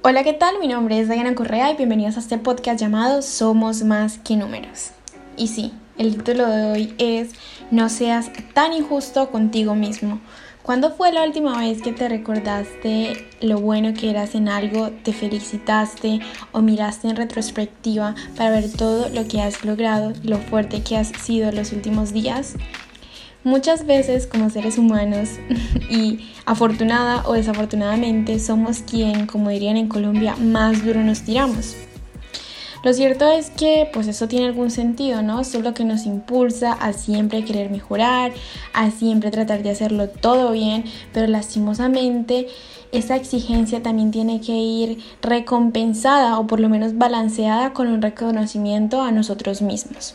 Hola, ¿qué tal? Mi nombre es Diana Correa y bienvenidos a este podcast llamado Somos más que números. Y sí, el título de hoy es No seas tan injusto contigo mismo. ¿Cuándo fue la última vez que te recordaste lo bueno que eras en algo, te felicitaste o miraste en retrospectiva para ver todo lo que has logrado, lo fuerte que has sido los últimos días? Muchas veces como seres humanos y afortunada o desafortunadamente somos quien, como dirían en Colombia, más duro nos tiramos. Lo cierto es que pues eso tiene algún sentido, ¿no? Esto es lo que nos impulsa a siempre querer mejorar, a siempre tratar de hacerlo todo bien, pero lastimosamente esa exigencia también tiene que ir recompensada o por lo menos balanceada con un reconocimiento a nosotros mismos.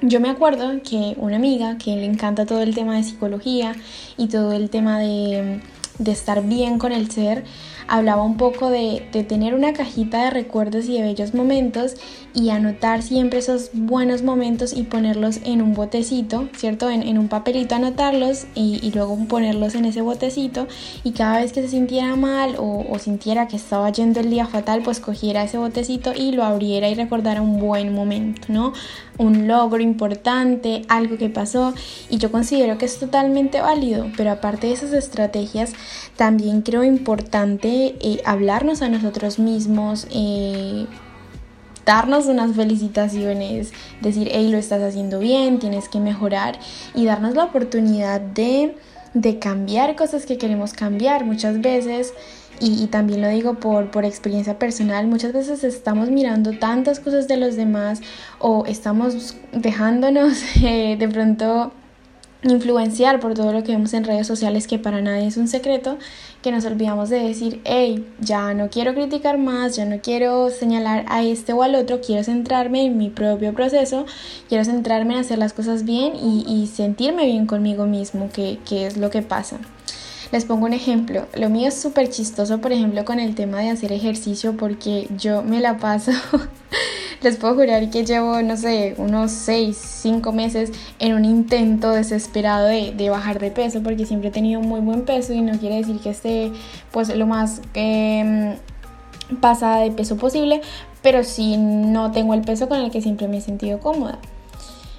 Yo me acuerdo que una amiga que le encanta todo el tema de psicología y todo el tema de, estar bien con el ser, hablaba un poco de, tener una cajita de recuerdos y de bellos momentos y anotar siempre esos buenos momentos y ponerlos en un botecito, ¿cierto? En, un papelito anotarlos y, luego ponerlos en ese botecito y cada vez que se sintiera mal o, o sintiera que estaba yendo el día fatal, pues cogiera ese botecito y lo abriera y recordara un buen momento, ¿no? Un logro importante, algo que pasó y yo considero que es totalmente válido, pero aparte de esas estrategias, también creo importante hablarnos a nosotros mismos, darnos unas felicitaciones, decir, hey, lo estás haciendo bien, tienes que mejorar y darnos la oportunidad de, cambiar cosas que queremos cambiar muchas veces. Y, también lo digo por, por experiencia personal, muchas veces estamos mirando tantas cosas de los demás o estamos dejándonos eh, de pronto influenciar por todo lo que vemos en redes sociales que para nadie es un secreto, que nos olvidamos de decir, hey, ya no quiero criticar más, ya no quiero señalar a este o al otro, quiero centrarme en mi propio proceso, quiero centrarme en hacer las cosas bien y, sentirme bien conmigo mismo, que, que es lo que pasa. Les pongo un ejemplo. Lo mío es súper chistoso, por ejemplo, con el tema de hacer ejercicio, porque yo me la paso les puedo jurar que llevo, no sé, unos 6, 5 meses en un intento desesperado de, bajar de peso porque siempre he tenido muy buen peso y no quiere decir que esté pues lo más em, pasada de peso posible, pero sí no tengo el peso con el que siempre me he sentido cómoda.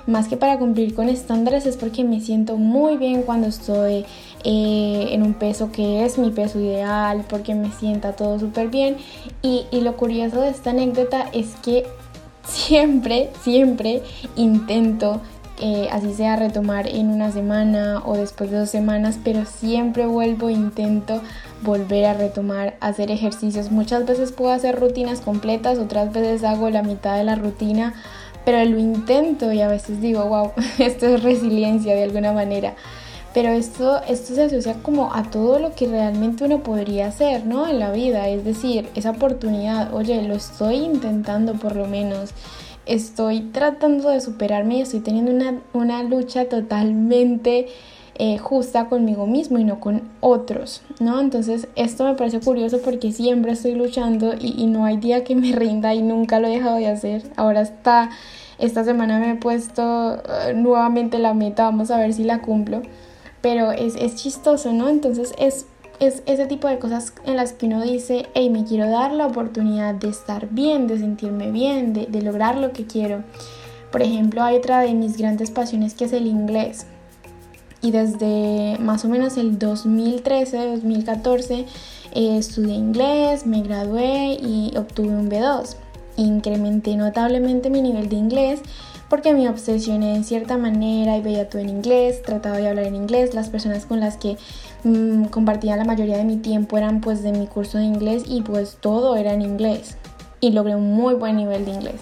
Más que para cumplir con estándares es porque me siento muy bien cuando estoy eh, en un peso que es mi peso ideal, porque me sienta todo súper bien. Y, y lo curioso de esta anécdota es que siempre, siempre intento, eh, así sea retomar en una semana o después de dos semanas, pero siempre vuelvo, intento volver a retomar, hacer ejercicios. Muchas veces puedo hacer rutinas completas, otras veces hago la mitad de la rutina, pero lo intento y a veces digo, wow, esto es resiliencia de alguna manera. Pero esto, esto se asocia como a todo lo que realmente uno podría hacer, ¿no? En la vida, es decir, esa oportunidad, oye, lo estoy intentando por lo menos, estoy tratando de superarme y estoy teniendo una, lucha totalmente eh, justa conmigo mismo y no con otros, ¿no? Entonces esto me parece curioso porque siempre estoy luchando y, y no hay día que me rinda y nunca lo he dejado de hacer. Ahora está, esta semana me he puesto eh, nuevamente la meta, vamos a ver si la cumplo pero es, chistoso, ¿no? Entonces es, es ese tipo de cosas en las que uno dice, hey, me quiero dar la oportunidad de estar bien, de sentirme bien, de, de lograr lo que quiero. Por ejemplo, hay otra de mis grandes pasiones que es el inglés. Y desde más o menos el 2013, 2014, eh, estudié inglés, me gradué y obtuve un B2. Incrementé notablemente mi nivel de inglés porque me obsesioné en cierta manera y veía todo en inglés, trataba de hablar en inglés, las personas con las que mm, compartía la mayoría de mi tiempo eran pues de mi curso de inglés y pues todo era en inglés. Y logré un muy buen nivel de inglés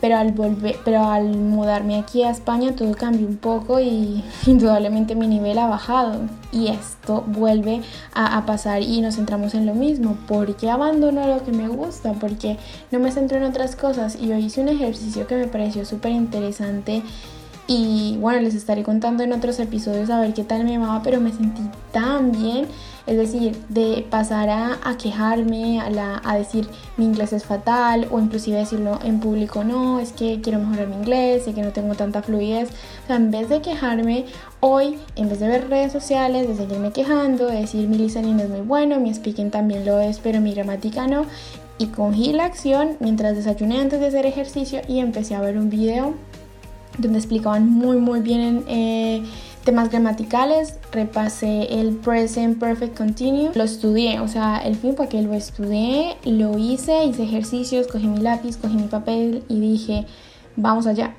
pero al volver, pero al mudarme aquí a España todo cambió un poco y indudablemente mi nivel ha bajado. Y esto vuelve a, pasar y nos centramos en lo mismo, porque abandono lo que me gusta, porque no me centro en otras cosas y yo hice un ejercicio que me pareció súper interesante Y bueno, les estaré contando en otros episodios a ver qué tal me va, pero me sentí tan bien. Es decir, de pasar a, quejarme, a, la, a decir mi inglés es fatal o inclusive decirlo en público, no, es que quiero mejorar mi inglés, sé que no tengo tanta fluidez. O sea, en vez de quejarme, hoy, en vez de ver redes sociales, de seguirme quejando, de decir mi listening es muy bueno, mi speaking también lo es, pero mi gramática no, y cogí la acción mientras desayuné antes de hacer ejercicio y empecé a ver un video donde explicaban muy muy bien eh, temas gramaticales, repasé el present perfect continuous, lo estudié, o sea, el fin fue que lo estudié, lo hice, hice ejercicios, cogí mi lápiz, cogí mi papel y dije, vamos allá.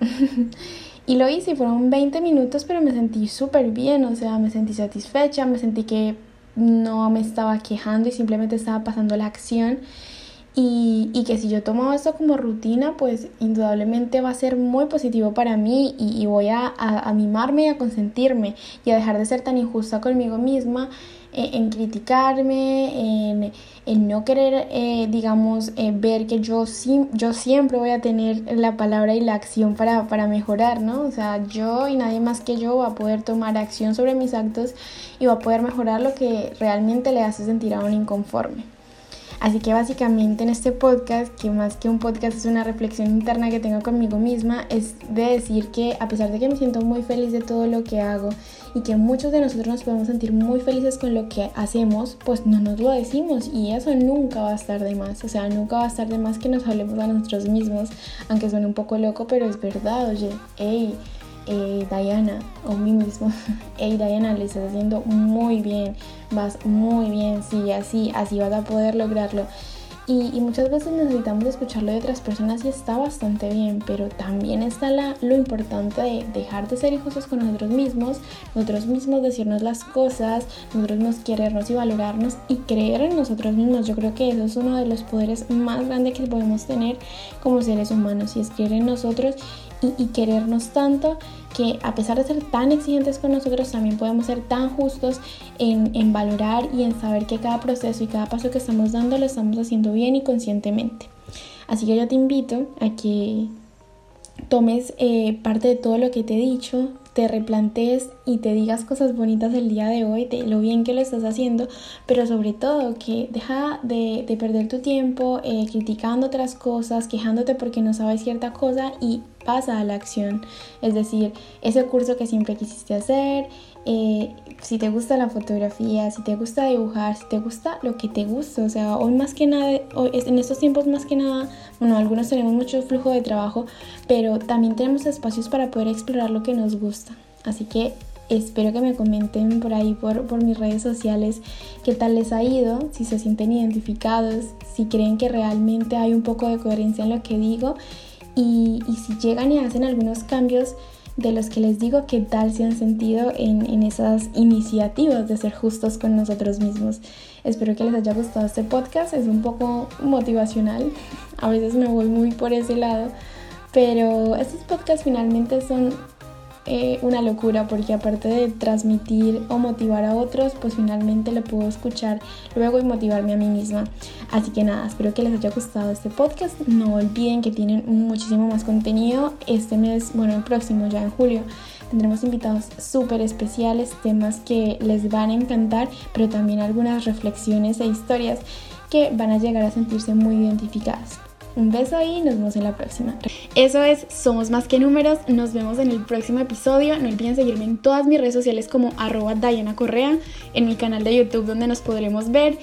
y lo hice, fueron 20 minutos, pero me sentí súper bien, o sea, me sentí satisfecha, me sentí que no me estaba quejando y simplemente estaba pasando la acción y, que si yo tomo esto como rutina, pues indudablemente va a ser muy positivo para mí y, voy a, a, mimarme y a consentirme y a dejar de ser tan injusta conmigo misma eh, en, criticarme, en, en, no querer, eh, digamos, eh, ver que yo, yo siempre voy a tener la palabra y la acción para, para mejorar, ¿no? O sea, yo y nadie más que yo va a poder tomar acción sobre mis actos y va a poder mejorar lo que realmente le hace sentir a un inconforme. Así que básicamente en este podcast, que más que un podcast es una reflexión interna que tengo conmigo misma, es de decir que a pesar de que me siento muy feliz de todo lo que hago y que muchos de nosotros nos podemos sentir muy felices con lo que hacemos, pues no nos lo decimos y eso nunca va a estar de más. O sea, nunca va a estar de más que nos hablemos a nosotros mismos, aunque suene un poco loco, pero es verdad, oye, hey eh, Diana o mí mismo, hey Diana, le estás haciendo muy bien, vas muy bien, sí, así, así vas a poder lograrlo. Y, muchas veces necesitamos escucharlo de otras personas y está bastante bien, pero también está la, lo importante de dejar de ser injustos con nosotros mismos, nosotros mismos decirnos las cosas, nosotros mismos querernos y valorarnos y creer en nosotros mismos. Yo creo que eso es uno de los poderes más grandes que podemos tener como seres humanos y es creer en nosotros y, querernos tanto que a pesar de ser tan exigentes con nosotros, también podemos ser tan justos en, en, valorar y en saber que cada proceso y cada paso que estamos dando lo estamos haciendo bien y conscientemente. Así que yo te invito a que tomes eh, parte de todo lo que te he dicho, te replantees y te digas cosas bonitas el día de hoy, de lo bien que lo estás haciendo, pero sobre todo que deja de, perder tu tiempo eh, criticando otras cosas, quejándote porque no sabes cierta cosa y pasa a la acción. Es decir, ese curso que siempre quisiste hacer, eh, si te gusta la fotografía, si te gusta dibujar, si te gusta lo que te gusta, o sea, hoy más que nada, en estos tiempos más que nada, bueno, algunos tenemos mucho flujo de trabajo, pero también tenemos espacios para poder explorar lo que nos gusta. Así que espero que me comenten por ahí, por, por mis redes sociales, qué tal les ha ido, si se sienten identificados, si creen que realmente hay un poco de coherencia en lo que digo y, si llegan y hacen algunos cambios de los que les digo qué tal se han sentido en, esas iniciativas de ser justos con nosotros mismos. Espero que les haya gustado este podcast, es un poco motivacional, a veces me voy muy por ese lado, pero estos podcasts finalmente son eh, una locura porque aparte de transmitir o motivar a otros, pues finalmente lo puedo escuchar luego y motivarme a mí misma. Así que nada, espero que les haya gustado este podcast. No olviden que tienen muchísimo más contenido este mes, bueno, el próximo ya en julio. Tendremos invitados súper especiales, temas que les van a encantar, pero también algunas reflexiones e historias que van a llegar a sentirse muy identificadas. Un beso y nos vemos en la próxima. Eso es Somos Más que Números. Nos vemos en el próximo episodio. No olviden seguirme en todas mis redes sociales como arroba Diana Correa, en mi canal de YouTube donde nos podremos ver.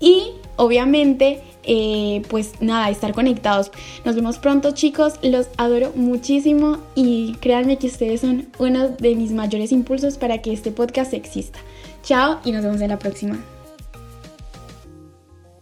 Y obviamente eh, pues nada, estar conectados. Nos vemos pronto chicos, los adoro muchísimo y créanme que ustedes son uno de mis mayores impulsos para que este podcast exista. Chao y nos vemos en la próxima.